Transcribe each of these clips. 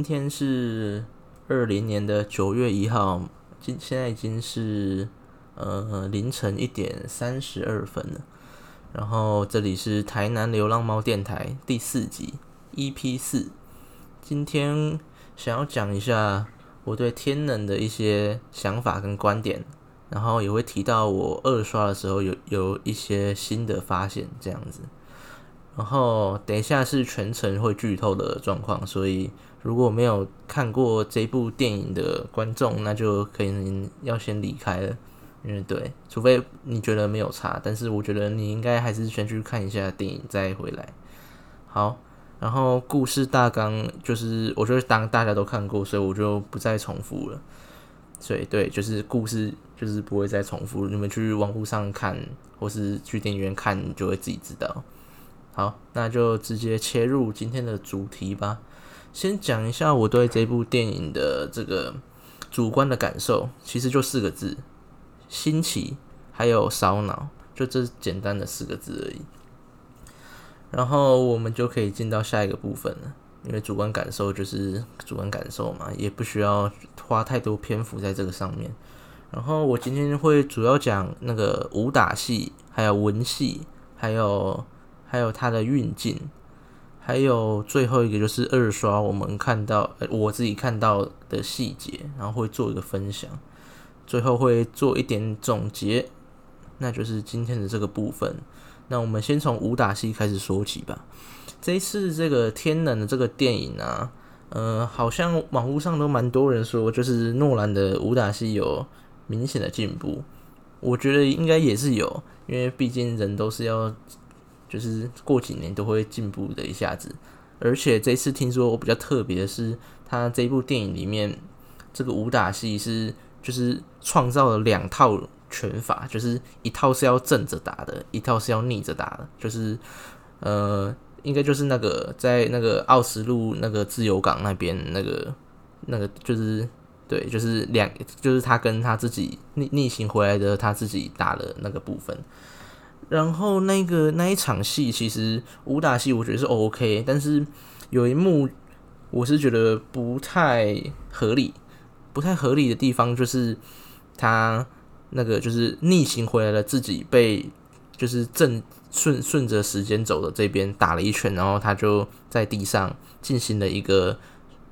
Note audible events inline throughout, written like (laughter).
今天是二零年的九月一号，今现在已经是呃凌晨一点三十二分了。然后这里是台南流浪猫电台第四集 EP 四。今天想要讲一下我对天能的一些想法跟观点，然后也会提到我二刷的时候有有一些新的发现，这样子。然后等一下是全程会剧透的状况，所以如果没有看过这部电影的观众，那就可能要先离开了。因为对，除非你觉得没有差，但是我觉得你应该还是先去看一下电影再回来。好，然后故事大纲就是我觉得当大家都看过，所以我就不再重复了。所以对，就是故事就是不会再重复，你们去网络上看或是去电影院看，就会自己知道。好，那就直接切入今天的主题吧。先讲一下我对这部电影的这个主观的感受，其实就四个字：新奇，还有烧脑，就这简单的四个字而已。然后我们就可以进到下一个部分了，因为主观感受就是主观感受嘛，也不需要花太多篇幅在这个上面。然后我今天会主要讲那个武打戏，还有文戏，还有。还有它的运镜，还有最后一个就是二刷，我们看到我自己看到的细节，然后会做一个分享，最后会做一点总结，那就是今天的这个部分。那我们先从武打戏开始说起吧。这一次这个天能的这个电影啊，呃，好像网络上都蛮多人说，就是诺兰的武打戏有明显的进步。我觉得应该也是有，因为毕竟人都是要。就是过几年都会进步的一下子，而且这次听说我比较特别的是，他这部电影里面这个武打戏是就是创造了两套拳法，就是一套是要正着打的，一套是要逆着打的，就是呃，应该就是那个在那个奥斯陆那个自由港那边那个那个就是对，就是两就是他跟他自己逆逆行回来的他自己打的那个部分。然后那个那一场戏，其实武打戏我觉得是 OK，但是有一幕我是觉得不太合理，不太合理的地方就是他那个就是逆行回来了，自己被就是正顺顺着时间走的这边打了一拳，然后他就在地上进行了一个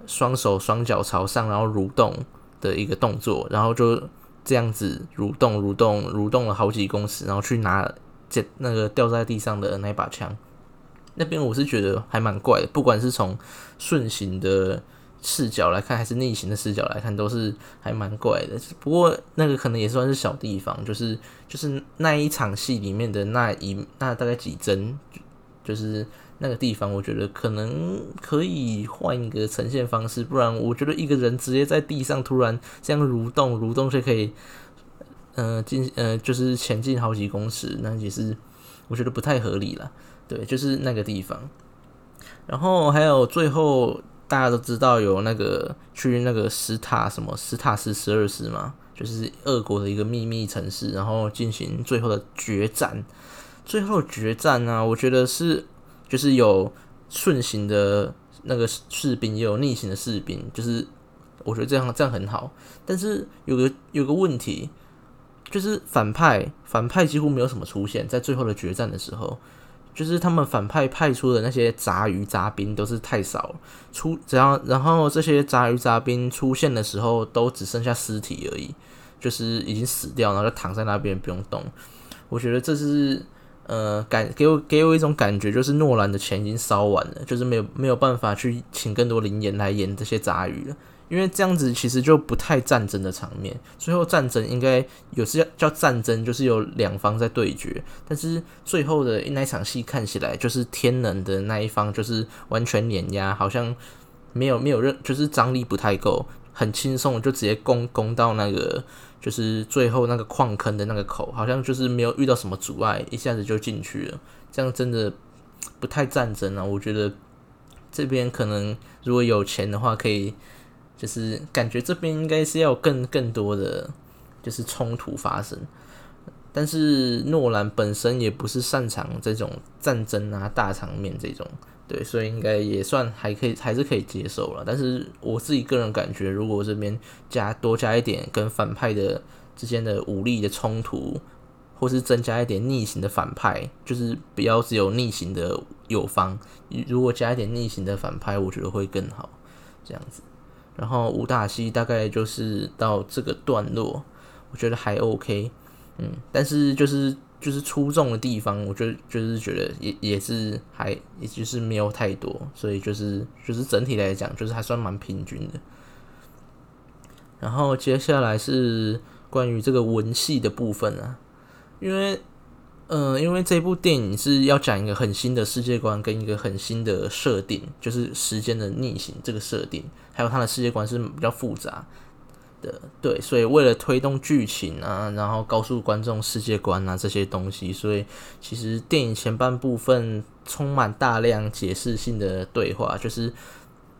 双手双脚朝上，然后蠕动的一个动作，然后就这样子蠕动蠕动蠕动了好几公尺，然后去拿。捡那个掉在地上的那把枪，那边我是觉得还蛮怪的。不管是从顺行的视角来看，还是逆行的视角来看，都是还蛮怪的。不过那个可能也算是小地方，就是就是那一场戏里面的那一那大概几帧，就是那个地方，我觉得可能可以换一个呈现方式。不然我觉得一个人直接在地上突然这样蠕动，蠕动就可以。嗯，进呃就是前进好几公尺，那也是我觉得不太合理了。对，就是那个地方。然后还有最后大家都知道有那个去那个斯塔什么斯塔斯十二师嘛，就是俄国的一个秘密城市，然后进行最后的决战。最后决战呢，我觉得是就是有顺行的那个士兵，也有逆行的士兵，就是我觉得这样这样很好。但是有个有个问题。就是反派，反派几乎没有什么出现在最后的决战的时候，就是他们反派派出的那些杂鱼杂兵都是太少了，出只要然后这些杂鱼杂兵出现的时候，都只剩下尸体而已，就是已经死掉，然后就躺在那边不用动。我觉得这是呃感给我给我一种感觉，就是诺兰的钱已经烧完了，就是没有没有办法去请更多灵演来演这些杂鱼了。因为这样子其实就不太战争的场面，最后战争应该有是叫战争，就是有两方在对决，但是最后的那一场戏看起来就是天能的那一方就是完全碾压，好像没有没有任就是张力不太够，很轻松就直接攻攻到那个就是最后那个矿坑的那个口，好像就是没有遇到什么阻碍，一下子就进去了，这样真的不太战争啊。我觉得这边可能如果有钱的话可以。就是感觉这边应该是要更更多的就是冲突发生，但是诺兰本身也不是擅长这种战争啊、大场面这种，对，所以应该也算还可以，还是可以接受了。但是我自己个人感觉，如果这边加多加一点跟反派的之间的武力的冲突，或是增加一点逆行的反派，就是不要只有逆行的友方，如果加一点逆行的反派，我觉得会更好。这样子，然后武打戏大概就是到这个段落，我觉得还 OK。嗯，但是就是就是出众的地方，我就就是觉得也也是还也就是没有太多，所以就是就是整体来讲，就是还算蛮平均的。然后接下来是关于这个文戏的部分啊，因为呃，因为这部电影是要讲一个很新的世界观跟一个很新的设定，就是时间的逆行这个设定，还有它的世界观是比较复杂。的对，所以为了推动剧情啊，然后告诉观众世界观啊这些东西，所以其实电影前半部分充满大量解释性的对话，就是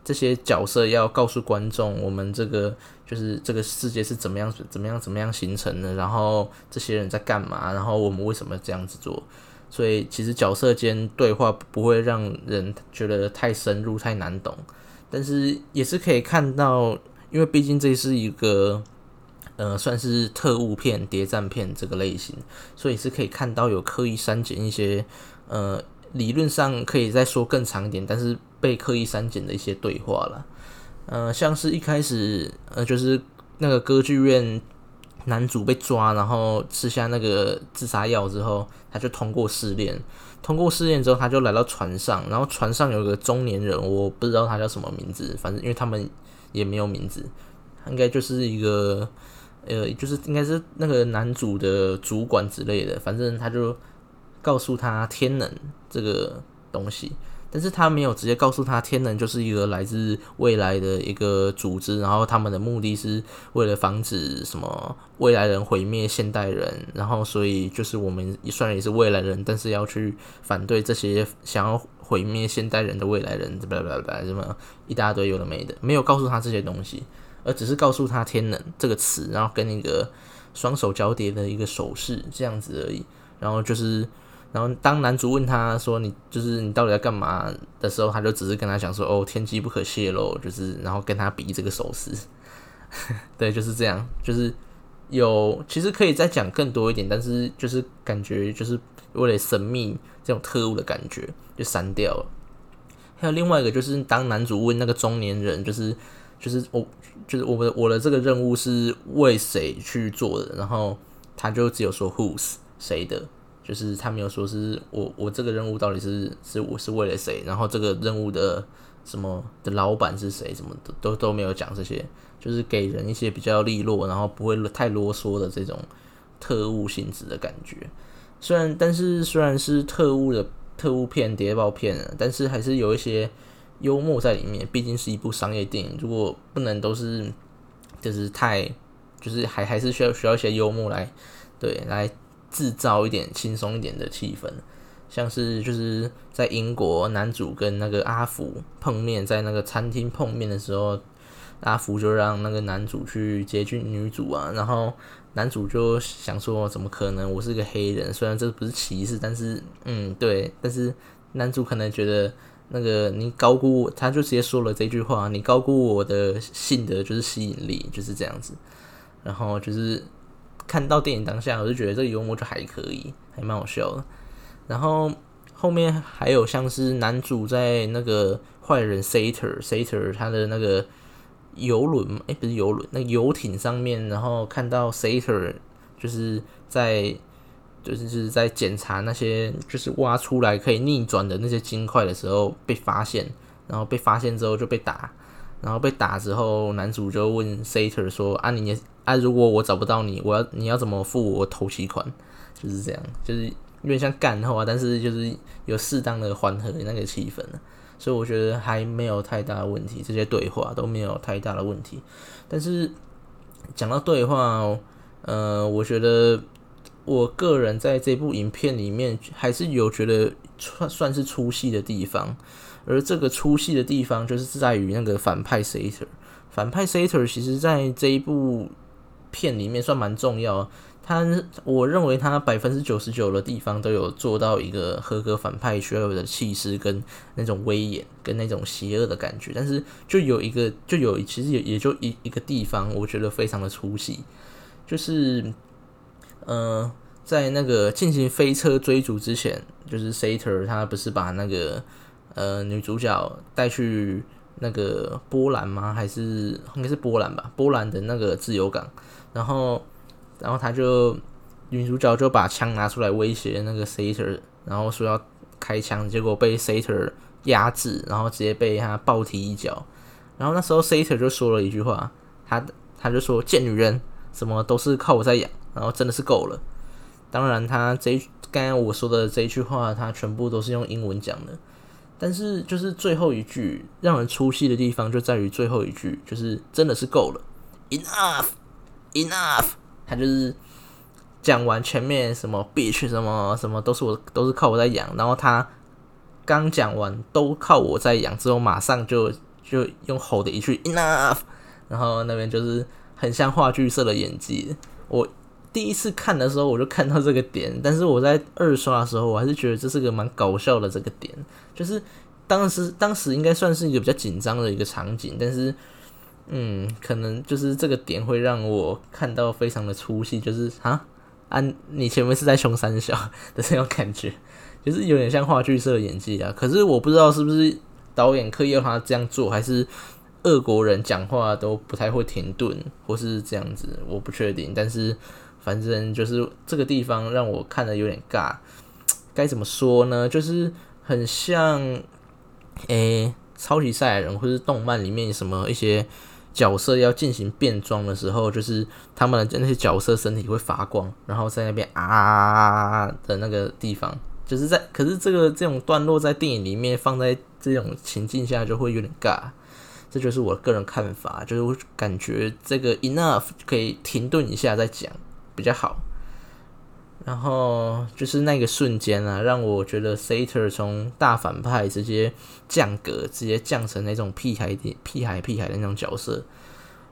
这些角色要告诉观众，我们这个就是这个世界是怎么样怎么样怎么样形成的，然后这些人在干嘛，然后我们为什么这样子做，所以其实角色间对话不会让人觉得太深入太难懂，但是也是可以看到。因为毕竟这是一个，呃，算是特务片、谍战片这个类型，所以是可以看到有刻意删减一些，呃，理论上可以再说更长一点，但是被刻意删减的一些对话了。呃，像是一开始，呃，就是那个歌剧院男主被抓，然后吃下那个自杀药之后，他就通过试炼，通过试炼之后，他就来到船上，然后船上有个中年人，我不知道他叫什么名字，反正因为他们。也没有名字，应该就是一个，呃，就是应该是那个男主的主管之类的，反正他就告诉他天能这个东西，但是他没有直接告诉他天能就是一个来自未来的一个组织，然后他们的目的是为了防止什么未来人毁灭现代人，然后所以就是我们虽然也是未来人，但是要去反对这些想要。毁灭现代人的未来人，巴拉巴拉，什么一大堆有的没的，没有告诉他这些东西，而只是告诉他“天能”这个词，然后跟那个双手交叠的一个手势这样子而已。然后就是，然后当男主问他说：“你就是你到底在干嘛？”的时候，他就只是跟他讲说：“哦，天机不可泄露。”就是，然后跟他比这个手势。(laughs) 对，就是这样。就是有，其实可以再讲更多一点，但是就是感觉就是为了神秘这种特务的感觉。就删掉了。还有另外一个，就是当男主问那个中年人，就是就是我，就是我的我的这个任务是为谁去做的，然后他就只有说 whose 谁的，就是他没有说是我我这个任务到底是是我是为了谁，然后这个任务的什么的老板是谁，什么的都都没有讲这些，就是给人一些比较利落，然后不会太啰嗦的这种特务性质的感觉。虽然但是虽然是特务的。特务片、谍报片，但是还是有一些幽默在里面。毕竟是一部商业电影，如果不能都是就是太，就是还还是需要需要一些幽默来对来制造一点轻松一点的气氛。像是就是在英国，男主跟那个阿福碰面，在那个餐厅碰面的时候，阿福就让那个男主去接近女主啊，然后。男主就想说：“怎么可能？我是个黑人，虽然这不是歧视，但是，嗯，对。但是男主可能觉得那个你高估我，他就直接说了这句话：你高估我的性德就是吸引力，就是这样子。然后就是看到电影当下，我就觉得这个幽默就还可以，还蛮好笑的。然后后面还有像是男主在那个坏人 Sater Sater 他的那个。”游轮哎，不是游轮，那游艇上面，然后看到 Sater 就是在就是是在检查那些就是挖出来可以逆转的那些金块的时候被发现，然后被发现之后就被打，然后被打之后，男主就问 Sater 说：“啊，你啊，如果我找不到你，我要你要怎么付我头期款？”就是这样，就是有点像干话，但是就是有适当的缓和那个气氛所以我觉得还没有太大的问题，这些对话都没有太大的问题。但是讲到对话，呃，我觉得我个人在这部影片里面还是有觉得算算是出戏的地方。而这个出戏的地方就是在于那个反派 Sater，反派 Sater 其实在这一部片里面算蛮重要。他我认为他百分之九十九的地方都有做到一个合格反派需要有的气势跟那种威严跟那种邪恶的感觉，但是就有一个就有其实也也就一一个地方，我觉得非常的出戏，就是呃在那个进行飞车追逐之前，就是 Sater 他不是把那个呃女主角带去那个波兰吗？还是应该是波兰吧？波兰的那个自由港，然后。然后他就女主角就把枪拿出来威胁那个 Sater，然后说要开枪，结果被 Sater 压制，然后直接被他暴踢一脚。然后那时候 Sater 就说了一句话，他他就说贱女人，什么都是靠我在养，然后真的是够了。当然，他这刚刚我说的这一句话，他全部都是用英文讲的。但是就是最后一句让人出戏的地方，就在于最后一句，就是真的是够了，enough，enough。他就是讲完前面什么 bitch 什么什么都是我都是靠我在养，然后他刚讲完都靠我在养之后，马上就就用吼的一句 enough，然后那边就是很像话剧社的演技。我第一次看的时候我就看到这个点，但是我在二刷的时候我还是觉得这是个蛮搞笑的这个点，就是当时当时应该算是一个比较紧张的一个场景，但是。嗯，可能就是这个点会让我看到非常的出戏，就是啊，啊，你前面是在凶三小的这种感觉，就是有点像话剧社演技啊。可是我不知道是不是导演刻意要他这样做，还是俄国人讲话都不太会停顿，或是这样子，我不确定。但是反正就是这个地方让我看的有点尬，该怎么说呢？就是很像诶，超级赛亚人或是动漫里面什么一些。角色要进行变装的时候，就是他们的那些角色身体会发光，然后在那边啊的那个地方，就是在。可是这个这种段落在电影里面放在这种情境下就会有点尬，这就是我个人看法，就是我感觉这个 enough 可以停顿一下再讲比较好。然后就是那个瞬间啊，让我觉得 Sater 从大反派直接降格，直接降成那种屁孩、屁孩、屁孩的那种角色。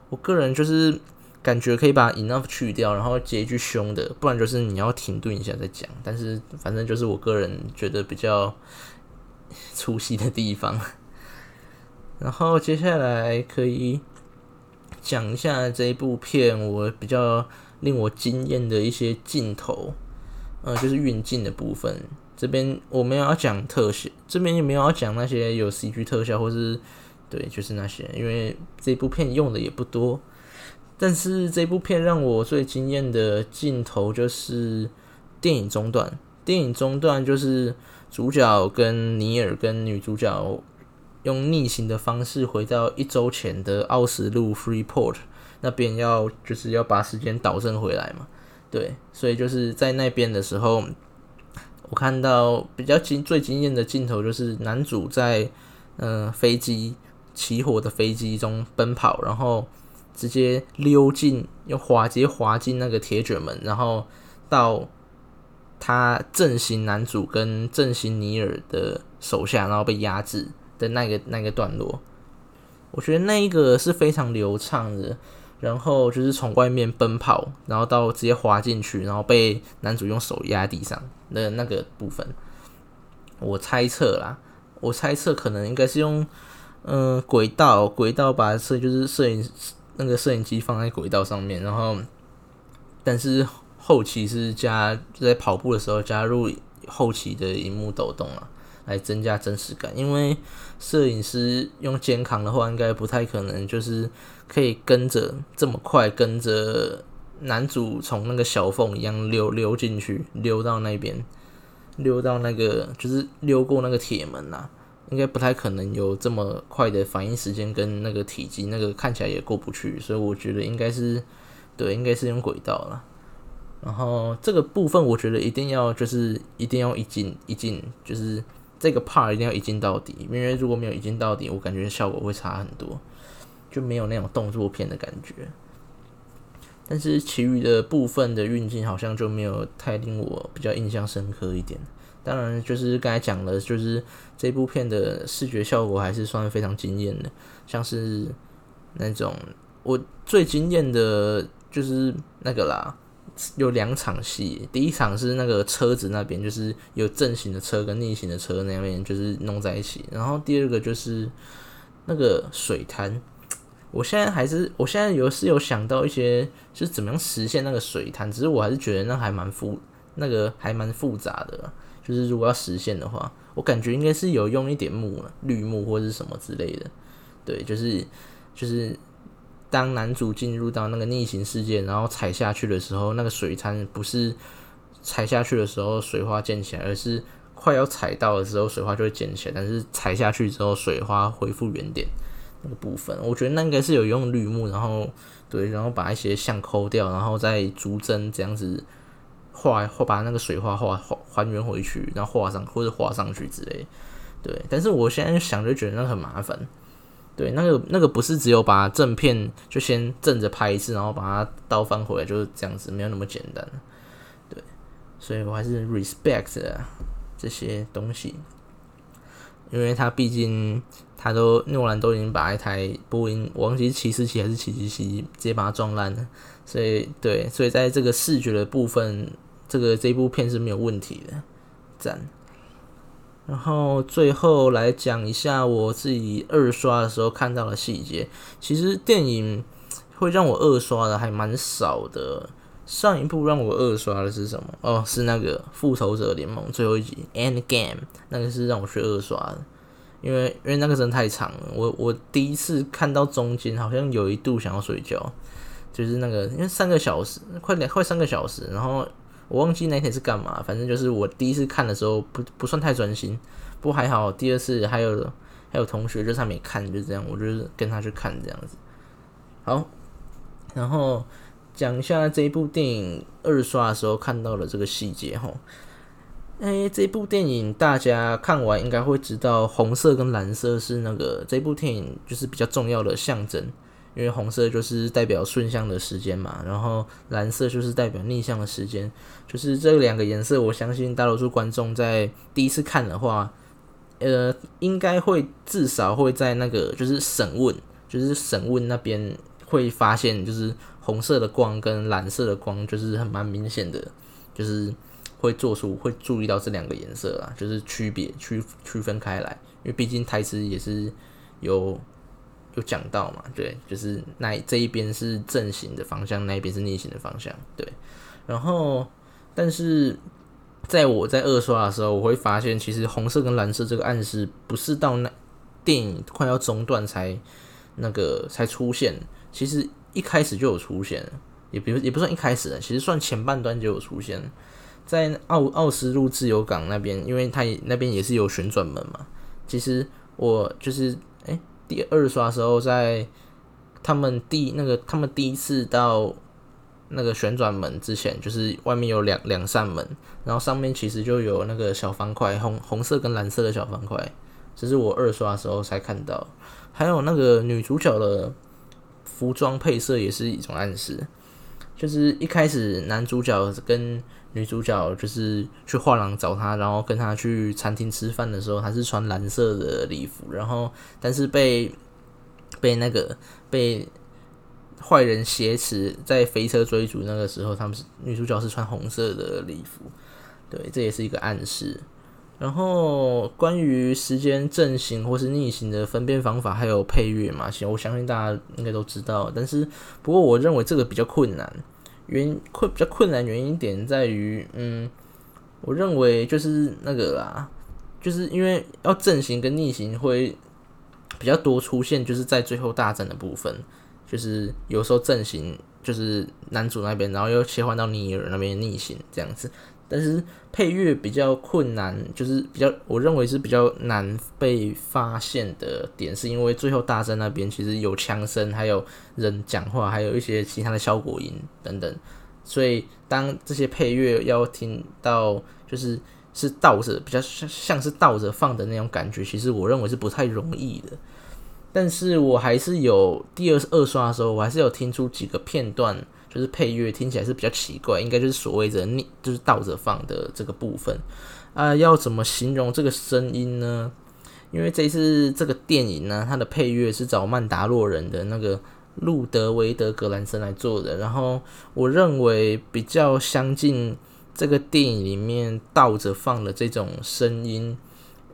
我个人就是感觉可以把 enough 去掉，然后接一句凶的，不然就是你要停顿一下再讲。但是反正就是我个人觉得比较 (laughs) 出戏的地方。然后接下来可以讲一下这一部片，我比较。令我惊艳的一些镜头，呃，就是运镜的部分。这边我没有要讲特写，这边也没有要讲那些有 CG 特效，或是对，就是那些，因为这部片用的也不多。但是这部片让我最惊艳的镜头就是电影中段。电影中段就是主角跟尼尔跟女主角用逆行的方式回到一周前的奥斯陆 Freeport。那边要就是要把时间倒正回来嘛，对，所以就是在那边的时候，我看到比较惊最惊艳的镜头就是男主在嗯飞机起火的飞机中奔跑，然后直接溜进用滑直接滑进那个铁卷门，然后到他正型男主跟正型尼尔的手下，然后被压制的那个那个段落，我觉得那一个是非常流畅的。然后就是从外面奔跑，然后到直接滑进去，然后被男主用手压地上的那个部分，我猜测啦，我猜测可能应该是用嗯轨道轨道把摄就是摄影那个摄影机放在轨道上面，然后但是后期是加在跑步的时候加入后期的荧幕抖动啊。来增加真实感，因为摄影师用肩扛的话，应该不太可能，就是可以跟着这么快，跟着男主从那个小缝一样溜溜进去，溜到那边，溜到那个就是溜过那个铁门呐，应该不太可能有这么快的反应时间跟那个体积，那个看起来也过不去，所以我觉得应该是对，应该是用轨道了。然后这个部分，我觉得一定要就是一定要一进一进就是。这个 part 一定要一镜到底，因为如果没有一镜到底，我感觉效果会差很多，就没有那种动作片的感觉。但是其余的部分的运镜好像就没有太令我比较印象深刻一点。当然，就是刚才讲了，就是这部片的视觉效果还是算非常惊艳的，像是那种我最惊艳的就是那个啦，有两场戏，第一场是那个车子那边，就是有正行的车跟逆行的车那边就是弄在一起，然后第二个就是那个水滩。我现在还是，我现在有是有想到一些，就是怎么样实现那个水滩，只是我还是觉得那还蛮复，那个还蛮复杂的。就是如果要实现的话，我感觉应该是有用一点木绿木或者是什么之类的。对，就是就是当男主进入到那个逆行世界，然后踩下去的时候，那个水滩不是踩下去的时候水花溅起来，而是快要踩到的时候水花就会溅起来，但是踩下去之后水花恢复原点。那个部分，我觉得那应该是有用绿幕，然后对，然后把一些像抠掉，然后再逐帧这样子画画，把那个水画画还还原回去，然后画上或者画上去之类。对，但是我现在想就觉得那很麻烦。对，那个那个不是只有把正片就先正着拍一次，然后把它倒翻回来就是这样子，没有那么简单。对，所以我还是 respect 这些东西。因为他毕竟，他都诺兰都已经把一台波音，我忘记是七四七还是七七七，直接把它撞烂了。所以，对，所以在这个视觉的部分，这个这部片是没有问题的，赞。然后最后来讲一下我自己二刷的时候看到的细节。其实电影会让我二刷的还蛮少的。上一部让我二刷的是什么？哦，是那个《复仇者联盟》最后一集《End Game》，那个是让我去二刷的，因为因为那个真的太长了。我我第一次看到中间，好像有一度想要睡觉，就是那个因为三个小时，快两快三个小时，然后我忘记那天是干嘛，反正就是我第一次看的时候不不算太专心，不过还好，第二次还有还有同学就上面看，就这样，我就是跟他去看这样子。好，然后。讲一下这一部电影二刷的时候看到的这个细节哈。哎，这部电影大家看完应该会知道，红色跟蓝色是那个这部电影就是比较重要的象征，因为红色就是代表顺向的时间嘛，然后蓝色就是代表逆向的时间，就是这两个颜色，我相信大多数观众在第一次看的话，呃，应该会至少会在那个就是审问，就是审问那边会发现就是。红色的光跟蓝色的光就是很蛮明显的，就是会做出会注意到这两个颜色啊，就是区别区区分开来，因为毕竟台词也是有有讲到嘛，对，就是那这一边是正行的方向，那一边是逆行的方向，对。然后，但是在我在二刷的时候，我会发现其实红色跟蓝色这个暗示不是到那电影快要中断才那个才出现，其实。一开始就有出现，也比如也不算一开始的，其实算前半段就有出现，在奥奥斯陆自由港那边，因为它那边也是有旋转门嘛。其实我就是哎，第二刷时候在他们第那个他们第一次到那个旋转门之前，就是外面有两两扇门，然后上面其实就有那个小方块，红红色跟蓝色的小方块，这是我二刷的时候才看到，还有那个女主角的。服装配色也是一种暗示，就是一开始男主角跟女主角就是去画廊找他，然后跟他去餐厅吃饭的时候，他是穿蓝色的礼服，然后但是被被那个被坏人挟持在飞车追逐那个时候，他们是女主角是穿红色的礼服，对，这也是一个暗示。然后关于时间正行或是逆行的分辨方法，还有配乐嘛，行，我相信大家应该都知道。但是不过我认为这个比较困难，原困比较困难原因点在于，嗯，我认为就是那个啦，就是因为要阵型跟逆行会比较多出现，就是在最后大战的部分，就是有时候阵型就是男主那边，然后又切换到尼尔那边逆行这样子。但是配乐比较困难，就是比较我认为是比较难被发现的点，是因为最后大战那边其实有枪声，还有人讲话，还有一些其他的效果音等等，所以当这些配乐要听到就是是倒着比较像像是倒着放的那种感觉，其实我认为是不太容易的。但是我还是有第二二刷的时候，我还是有听出几个片段。就是配乐听起来是比较奇怪，应该就是所谓的逆，就是倒着放的这个部分啊。要怎么形容这个声音呢？因为这次这个电影呢，它的配乐是找曼达洛人的那个路德维德格兰森来做的，然后我认为比较相近这个电影里面倒着放的这种声音，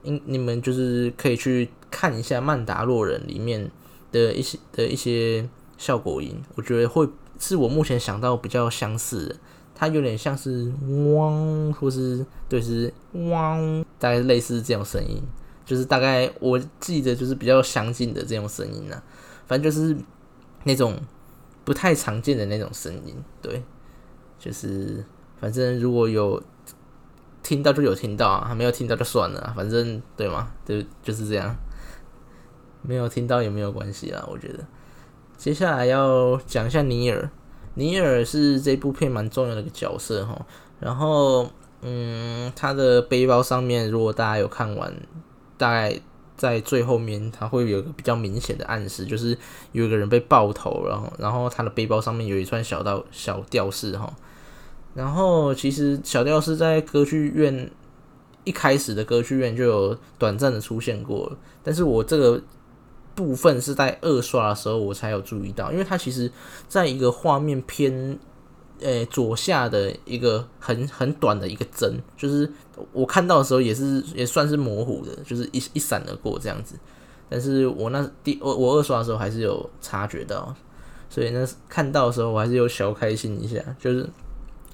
应你们就是可以去看一下《曼达洛人》里面的一些的一些效果音，我觉得会是我目前想到比较相似的，它有点像是汪，或是对是汪，大概类似这种声音，就是大概我记得就是比较相近的这种声音呢，反正就是。那种不太常见的那种声音，对，就是反正如果有听到就有听到啊，没有听到就算了，反正对吗？就就是这样，没有听到也没有关系啦，我觉得。接下来要讲一下尼尔，尼尔是这部片蛮重要的一个角色哈。然后，嗯，他的背包上面，如果大家有看完，大概。在最后面，他会有个比较明显的暗示，就是有一个人被爆头，然后，然后他的背包上面有一串小道小吊饰哈。然后其实小吊饰在歌剧院一开始的歌剧院就有短暂的出现过，但是我这个部分是在二刷的时候我才有注意到，因为它其实在一个画面偏。诶，左下的一个很很短的一个帧，就是我看到的时候也是也算是模糊的，就是一一闪而过这样子。但是我那第我我二刷的时候还是有察觉到，所以那看到的时候我还是有小开心一下，就是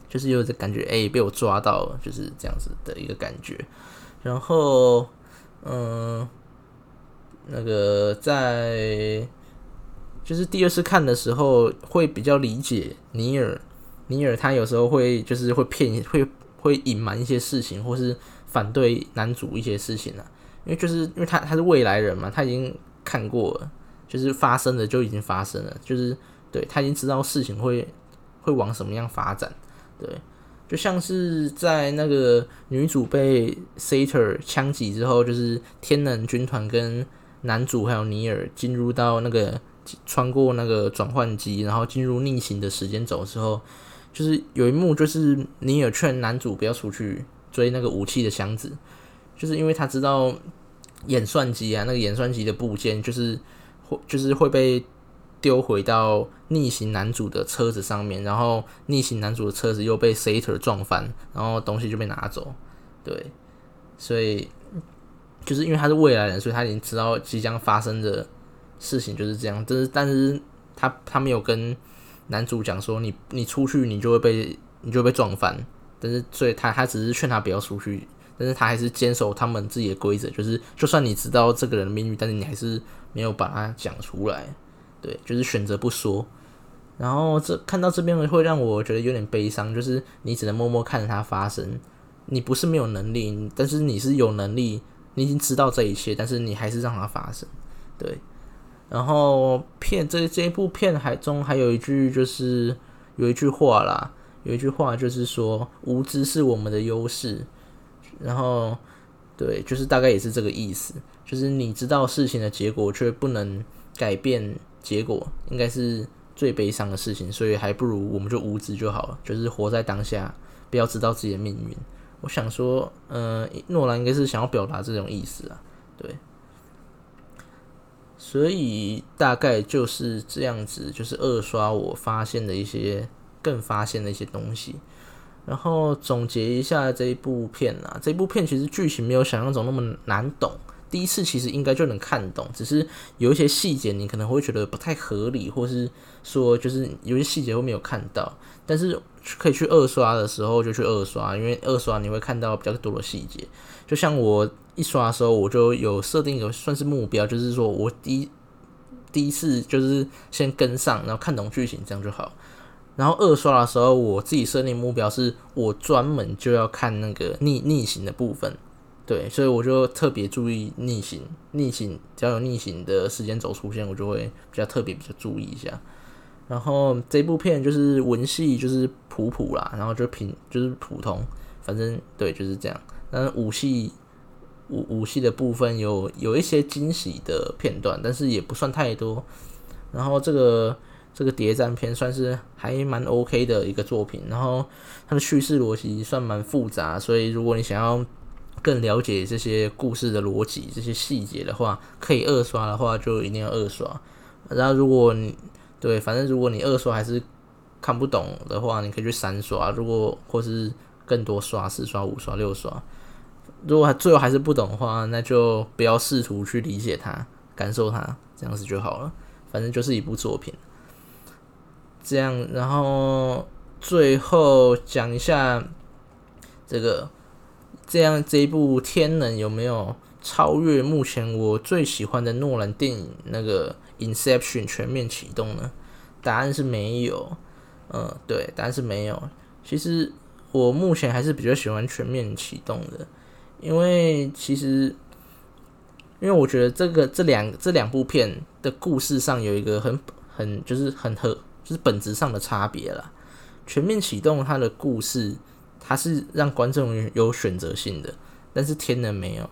就是有这感觉，哎，被我抓到了，就是这样子的一个感觉。然后，嗯，那个在就是第二次看的时候会比较理解尼尔。尼尔他有时候会就是会骗会会隐瞒一些事情，或是反对男主一些事情啊，因为就是因为他他是未来人嘛，他已经看过了，就是发生的就已经发生了，就是对他已经知道事情会会往什么样发展，对，就像是在那个女主被 Sater 枪击之后，就是天能军团跟男主还有尼尔进入到那个穿过那个转换机，然后进入逆行的时间轴之后。就是有一幕，就是尼尔劝男主不要出去追那个武器的箱子，就是因为他知道演算机啊，那个演算机的部件就是会就是会被丢回到逆行男主的车子上面，然后逆行男主的车子又被 Sater 撞翻，然后东西就被拿走。对，所以就是因为他是未来人，所以他已经知道即将发生的事情就是这样。但是，但是他他没有跟。男主讲说：“你你出去，你就会被你就会被撞翻。但是，所以他他只是劝他不要出去，但是他还是坚守他们自己的规则，就是就算你知道这个人的命运，但是你还是没有把他讲出来。对，就是选择不说。然后这看到这边会让我觉得有点悲伤，就是你只能默默看着它发生。你不是没有能力，但是你是有能力，你已经知道这一切，但是你还是让它发生。对。”然后片这这一部片还中还有一句就是有一句话啦，有一句话就是说无知是我们的优势。然后对，就是大概也是这个意思，就是你知道事情的结果却不能改变结果，应该是最悲伤的事情。所以还不如我们就无知就好了，就是活在当下，不要知道自己的命运。我想说，嗯，诺兰应该是想要表达这种意思啊，对。所以大概就是这样子，就是二刷我发现的一些更发现的一些东西，然后总结一下这一部片啊，这部片其实剧情没有想象中那么难懂，第一次其实应该就能看懂，只是有一些细节你可能会觉得不太合理，或是说就是有些细节会没有看到，但是可以去二刷的时候就去二刷，因为二刷你会看到比较多的细节，就像我。一刷的时候，我就有设定一个算是目标，就是说我第一第一次就是先跟上，然后看懂剧情，这样就好。然后二刷的时候，我自己设定目标是我专门就要看那个逆逆行的部分，对，所以我就特别注意逆行，逆行只要有逆行的时间轴出现，我就会比较特别比较注意一下。然后这部片就是文戏就是普普啦，然后就平就是普通，反正对就是这样。但是武戏。武武戏的部分有有一些惊喜的片段，但是也不算太多。然后这个这个谍战片算是还蛮 OK 的一个作品。然后它的叙事逻辑算蛮复杂，所以如果你想要更了解这些故事的逻辑、这些细节的话，可以二刷的话就一定要二刷。然后如果你对，反正如果你二刷还是看不懂的话，你可以去三刷，如果或是更多刷四刷五刷六刷。如果最后还是不懂的话，那就不要试图去理解它、感受它，这样子就好了。反正就是一部作品。这样，然后最后讲一下这个，这样这一部《天能》有没有超越目前我最喜欢的诺兰电影那个《Inception》全面启动呢？答案是没有。嗯，对，答案是没有。其实我目前还是比较喜欢全面启动的。因为其实，因为我觉得这个这两这两部片的故事上有一个很很就是很和就是本质上的差别啦。全面启动它的故事，它是让观众有选择性的，但是天能没有。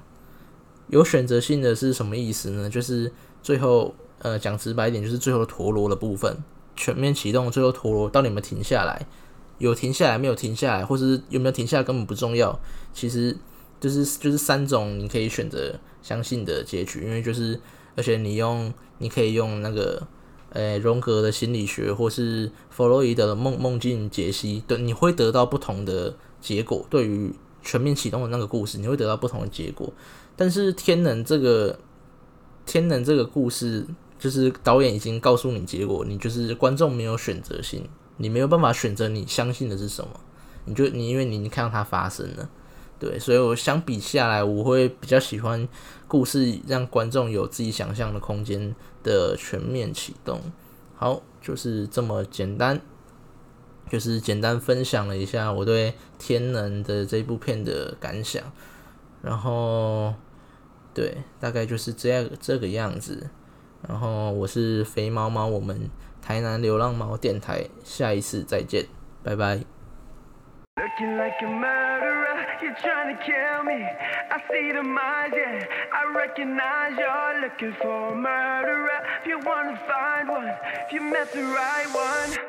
有选择性的是什么意思呢？就是最后呃讲直白一点，就是最后陀螺的部分。全面启动最后陀螺到底有没有停下来？有停下来没有停下来，或是有没有停下来根本不重要。其实。就是就是三种你可以选择相信的结局，因为就是而且你用你可以用那个呃荣格的心理学或是弗洛伊德的梦梦境解析，对你会得到不同的结果。对于全面启动的那个故事，你会得到不同的结果。但是天能这个天能这个故事，就是导演已经告诉你结果，你就是观众没有选择性，你没有办法选择你相信的是什么，你就你因为你已经看到它发生了。对，所以我相比下来，我会比较喜欢故事让观众有自己想象的空间的全面启动。好，就是这么简单，就是简单分享了一下我对《天能》的这部片的感想。然后，对，大概就是这样这个样子。然后我是肥猫猫，我们台南流浪猫电台，下一次再见，拜拜。you're trying to kill me. I see the mind, yeah. I recognize you're looking for a murderer. If you wanna find one, if you met the right one.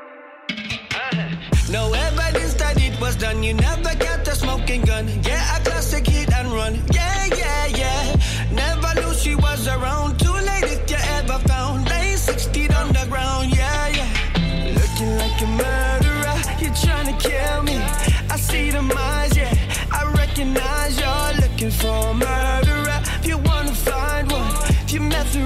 No evidence that it was done. You never got the smoking gun. Yeah, a classic hit and run. Yeah, yeah, yeah. Never knew she was around. Too late if you ever found. Six feet underground. Yeah, yeah. Looking like a murderer. You're trying to kill me. I see the minds, yeah I recognize you're looking for a murderer. If you wanna find one, if you met the